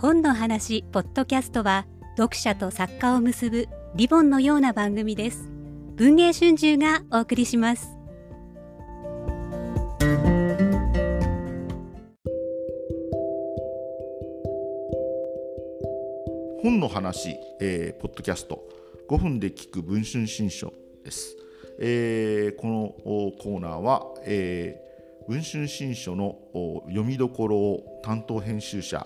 本の話ポッドキャストは読者と作家を結ぶリボンのような番組です。文藝春秋がお送りします。本の話、えー、ポッドキャスト。5分で聞く文春新書です、えー、このコーナーは、えー、文春新書の読みどころを担当編集者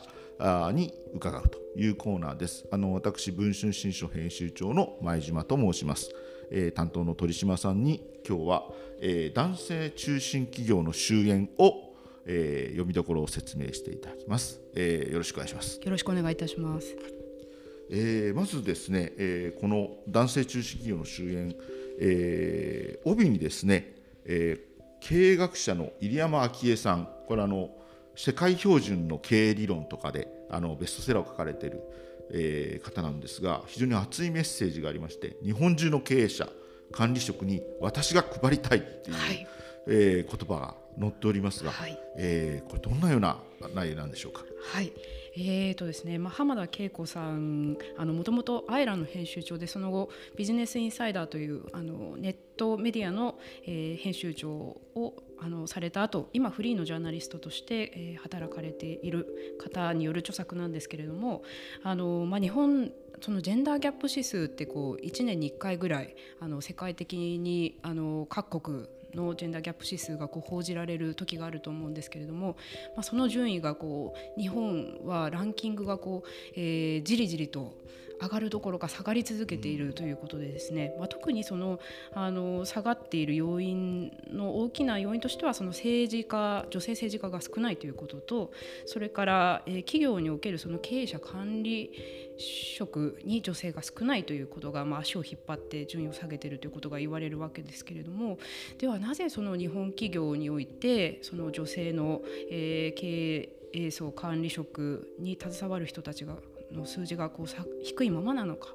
に伺うというコーナーです。あの私文春新書編集長の前島と申します、えー、担当の鳥島さんに今日は、えー、男性中心企業の終焉をえー、読みどころを説明していただきます、えー、よろしくお願いします。よろしくお願いいたします。えー、まずですね、えー、この男性中心企業の終焉、えー、帯にですね、えー、経営学者の入山昭恵さん。これあの世界標準の経営理論とかであのベストセラーを書かれている、えー、方なんですが非常に熱いメッセージがありまして日本中の経営者管理職に私が配りたいっていう、はい、えー、言葉が載っておりますが、はい、えー、これどんなような内容なんでしょうか？はい。えーとですねまあ、浜田恵子さんもともとアイランの編集長でその後ビジネスインサイダーというあのネットメディアの、えー、編集長をあのされた後今フリーのジャーナリストとして、えー、働かれている方による著作なんですけれどもあの、まあ、日本そのジェンダーギャップ指数ってこう1年に1回ぐらいあの世界的にあの各国のジェンダーギャップ指数がこう報じられる時があると思うんですけれども、まあ、その順位がこう日本はランキングがこう、えー、じりじりと上がるどころか下がり続けているということでですね、まあ、特にそのあの下がっている要因の大きな要因としてはその政治家女性政治家が少ないということとそれから、え、企業におけるその経営者管理職に女性が少ないということが、まあ、足を引っ張って順位を下げているということが言われるわけですけれどもではなぜその日本企業においてその女性の、え、経営層管理職に携わる人たちがの数字がこう低いままなのか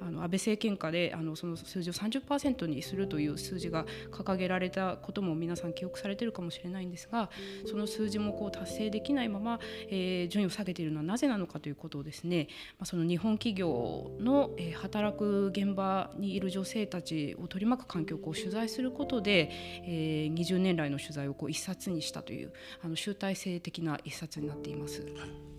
あの安倍政権下であのその数字を30%にするという数字が掲げられたことも皆さん記憶されているかもしれないんですがその数字もこう達成できないまま、えー、順位を下げているのはなぜなのかということをですね、まあ、その日本企業の、働く現場にいる女性たちを取り巻く環境をこう取材することで、えー、20年来の取材をこう一冊にしたというあの集大成的な一冊になっています。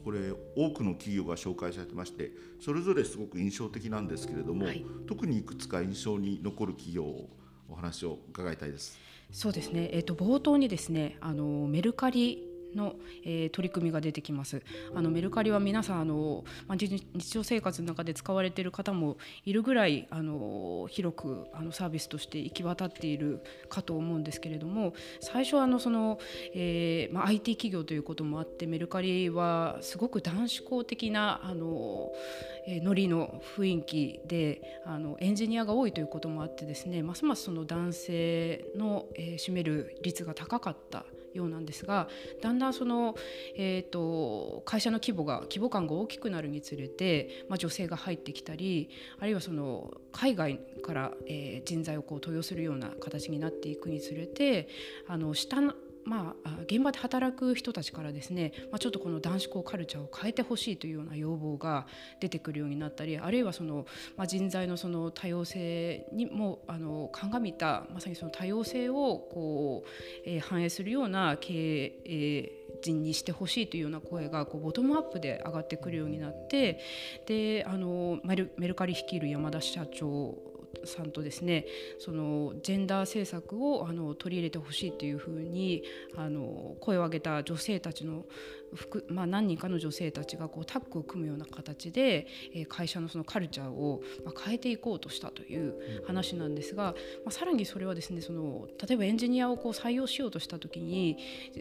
これ多くの企業が紹介されてましてそれぞれすごく印象的なんですけれども、はい、特にいくつか印象に残る企業をお話を伺いたいです。そうですね、えーと、冒頭にですねあのメルカリの、えー、取り組みが出てきます。あのメルカリは皆さんあの、まあ、日常生活の中で使われている方もいるぐらいあの広くあのサービスとして行き渡っているかと思うんですけれども最初あのその、えーまあ、IT 企業ということもあってメルカリはすごく男子校的なあの、えー、ノリの雰囲気であのエンジニアが多いということもあってですねますますその男性の、えー、占める率が高かった。ようなんですがだんだんその、えーと、会社の規模が規模感が大きくなるにつれて、まあ、女性が入ってきたりあるいはその海外から、えー、人材をこう登用するような形になっていくにつれてあの下のまあ、現場で働く人たちからですね、まあ、ちょっとこの男子校カルチャーを変えてほしいというような要望が出てくるようになったりあるいはその、まあ、人材のその多様性にもあの鑑みたまさにその多様性をこう、えー、反映するような経営人にしてほしいというような声がこうボトムアップで上がってくるようになってであのメルメルカリ率いる山田社長さんとですねそのジェンダー政策をあの取り入れてほしいというふうにあの声を上げた女性たちのまあ、何人かの女性たちがこうタッグを組むような形で、え会社のそのカルチャーを、ま変えていこうとしたという話なんですが、まあ、さらにそれはですねその例えばエンジニアをこう採用しようとした時に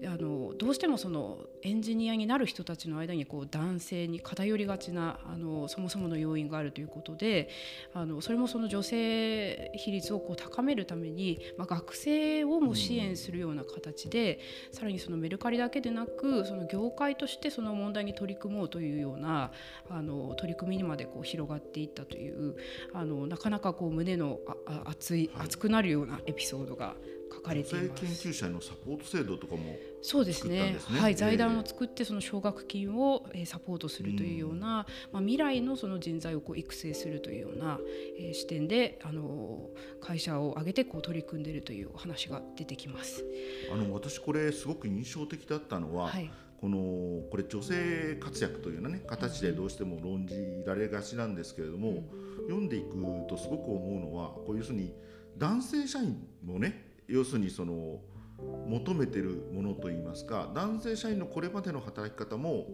あのどうしてもそのエンジニアになる人たちの間にこう男性に偏りがちなあのそもそもの要因があるということであのそれもその女性比率をこう高めるために、まあ、学生をも支援するような形で、さらにそのメルカリだけでなくその業界会としてその問題に取り組もうというようなあの取り組みにまでこう広がっていったというあのなかなかこう胸のあ熱い熱くなるようなエピソードが書かれています。研究者のサポート制度とかもそうですね。すねはい、財団を作ってその奨学金をサポートするというような、まあ未来のその人材をこう育成するというような、えー、視点であの会社を挙げてこう取り組んでいるというお話が出てきます。あの私これすごく印象的だったのは、はい、このこれ女性活躍というような、ね、形でどうしても論じられがちなんですけれども、うん、読んでいくとすごく思うのはこう要するに男性社員もね要するにその求めてるものといいますか男性社員のこれまでの働き方も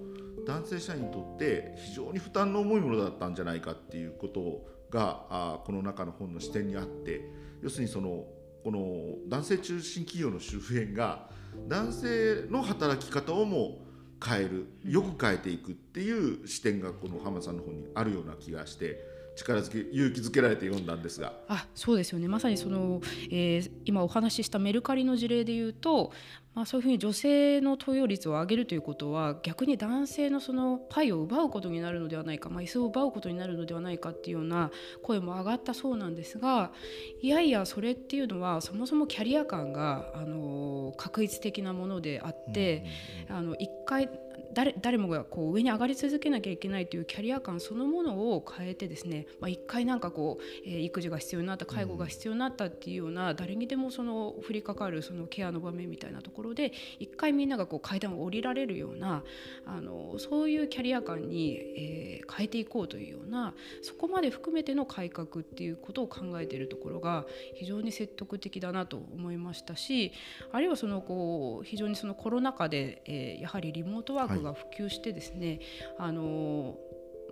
男性社員にとって非常に負担の重いものだったんじゃないかっていうことがあこの中の本の視点にあって要するにそのこの男性中心企業の周辺が男性の働き方をも変えるよく変えていくっていう視点がこの浜田さんの方にあるような気がして力づけ勇気づけられて読んだんですが。あそうですよね。まさにその、えー、今お話ししたメルカリの事例でいうと、まあ、そういうふうに女性の投与率を上げるということは逆に男性のそのパイを奪うことになるのではないか、まあ、椅子を奪うことになるのではないかっていうような声も上がったそうなんですがいやいやそれっていうのはそもそもキャリア感があの確一的なものであって、あの1回誰誰もがこう上に上がり続けなきゃいけないというキャリア感そのものを変えてですね、まあ、一回なんかこう、えー、育児が必要になった介護が必要になったっていうような、誰にでもその降りかかるそのケアの場面みたいなところで一回みんながこう階段を降りられるようなあのそういうキャリア感に、えー、変えていこうというようなそこまで含めての改革っていうことを考えているところが非常に説得的だなと思いましたしあるいはそのこう非常にそのコロナ禍で、えー、やはりリモートワークが普及してですね、あの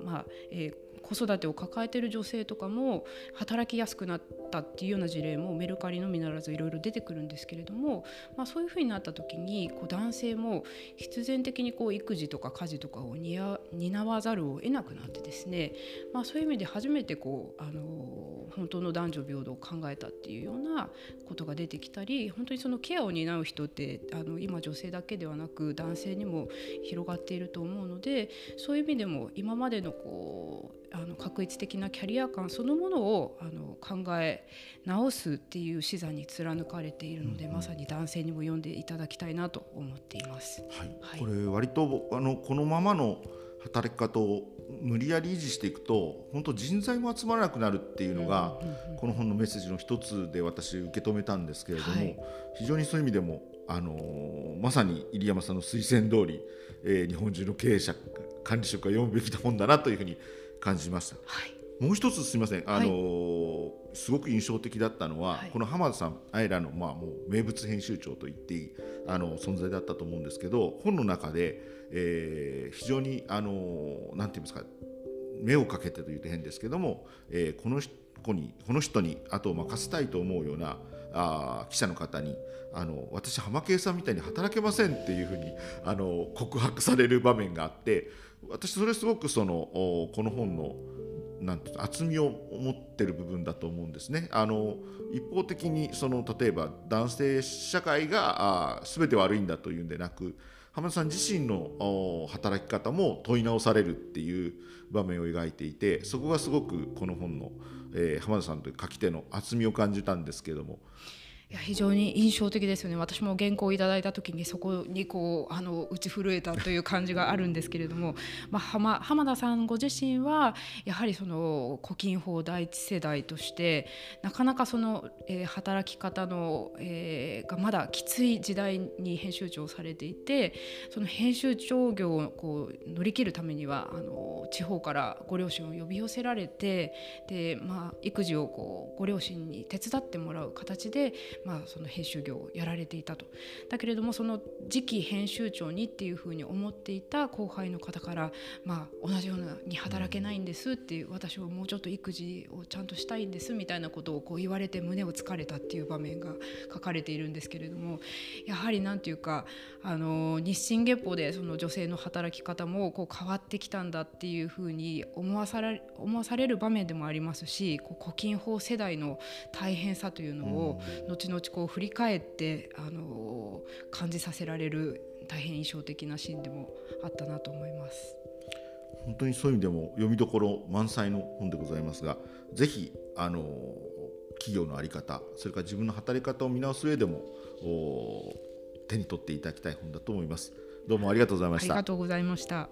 まあえー、子育てを抱えてる女性とかも働きやすくなったっていうような事例もメルカリのみならずいろいろ出てくるんですけれども、まあ、そういうふうになった時にこう男性も必然的にこう育児とか家事とかを担わざるを得なくなってですね、まあ、そういう意味で初めてこうあの本当の男女平等を考えたっていうようなことが出てきたり本当にそのケアを担う人ってあの今女性だけではなく男性にも広がっていると思うのでそういう意味でも今までのこうあの確一的なキャリア感そのものをあの考え直すっていう視座に貫かれているので、うんうん、まさに男性にも読んでいただきたいなと思っています。はい、はい、これ割とあのこのままの働き方を無理やり維持していくと本当人材も集まらなくなるっていうのが、この本のメッセージの一つで私受け止めたんですけれども、はい、非常にそういう意味でもあのまさに入山さんの推薦通り、えー、日本中の経営者管理職が読むべきな本だなというふうに感じました。はい。もう一つすみません、あのーはい、すごく印象的だったのは、はい、この浜田さんアイラの、まあ、もう名物編集長と言っていいあの存在だったと思うんですけど本の中で、えー、非常に、あのー、なんて言いますか目をかけてというと変ですけども、えー、この子にこの人に後を任せたいと思うようなあ記者の方にあの私浜圭さんみたいに働けませんっていうふうにあの告白される場面があって私それすごくそのこの本のなんて厚みを持ってる部分だと思うんですね。あの一方的にその例えば男性社会があ全て悪いんだというんでなく浜田さん自身の働き方も問い直されるっていう場面を描いていてそこがすごくこの本の、えー、浜田さんという書き手の厚みを感じたんですけども。や非常に印象的ですよね。私も原稿をいただいた時にそこにこうあの打ち震えたという感じがあるんですけれども、まあ、浜浜田さんご自身はやはりその古今法第一世代としてなかなかその、えー、働き方の、えー、がまだきつい時代に編集長をされていてその編集長業をこう乗り切るためにはあの地方からご両親を呼び寄せられてで、まあ、育児をこうご両親に手伝ってもらう形でまあ、その編集業をやられていたと。だけれどもその次期編集長にっていうふうに思っていた後輩の方から、まあ、同じように働けないんですっていう私はもうちょっと育児をちゃんとしたいんですみたいなことをこう言われて胸をつかれたっていう場面が書かれているんですけれどもやはり何て言うかあの日進月歩でその女性の働き方もこう変わってきたんだっていうふうに思わされ思わされる場面でもありますしこう古今法世代の大変さというのを後後々こう振り返ってあの感じさせられる大変印象的なシーンでもあったなと思います。本当にそういう意味でも読みどころ満載の本でございますがぜひあの企業の在り方それから自分の働き方を見直す上でも手に取っていただきたい本だと思います。どうもありがとうございました。ありがとうございました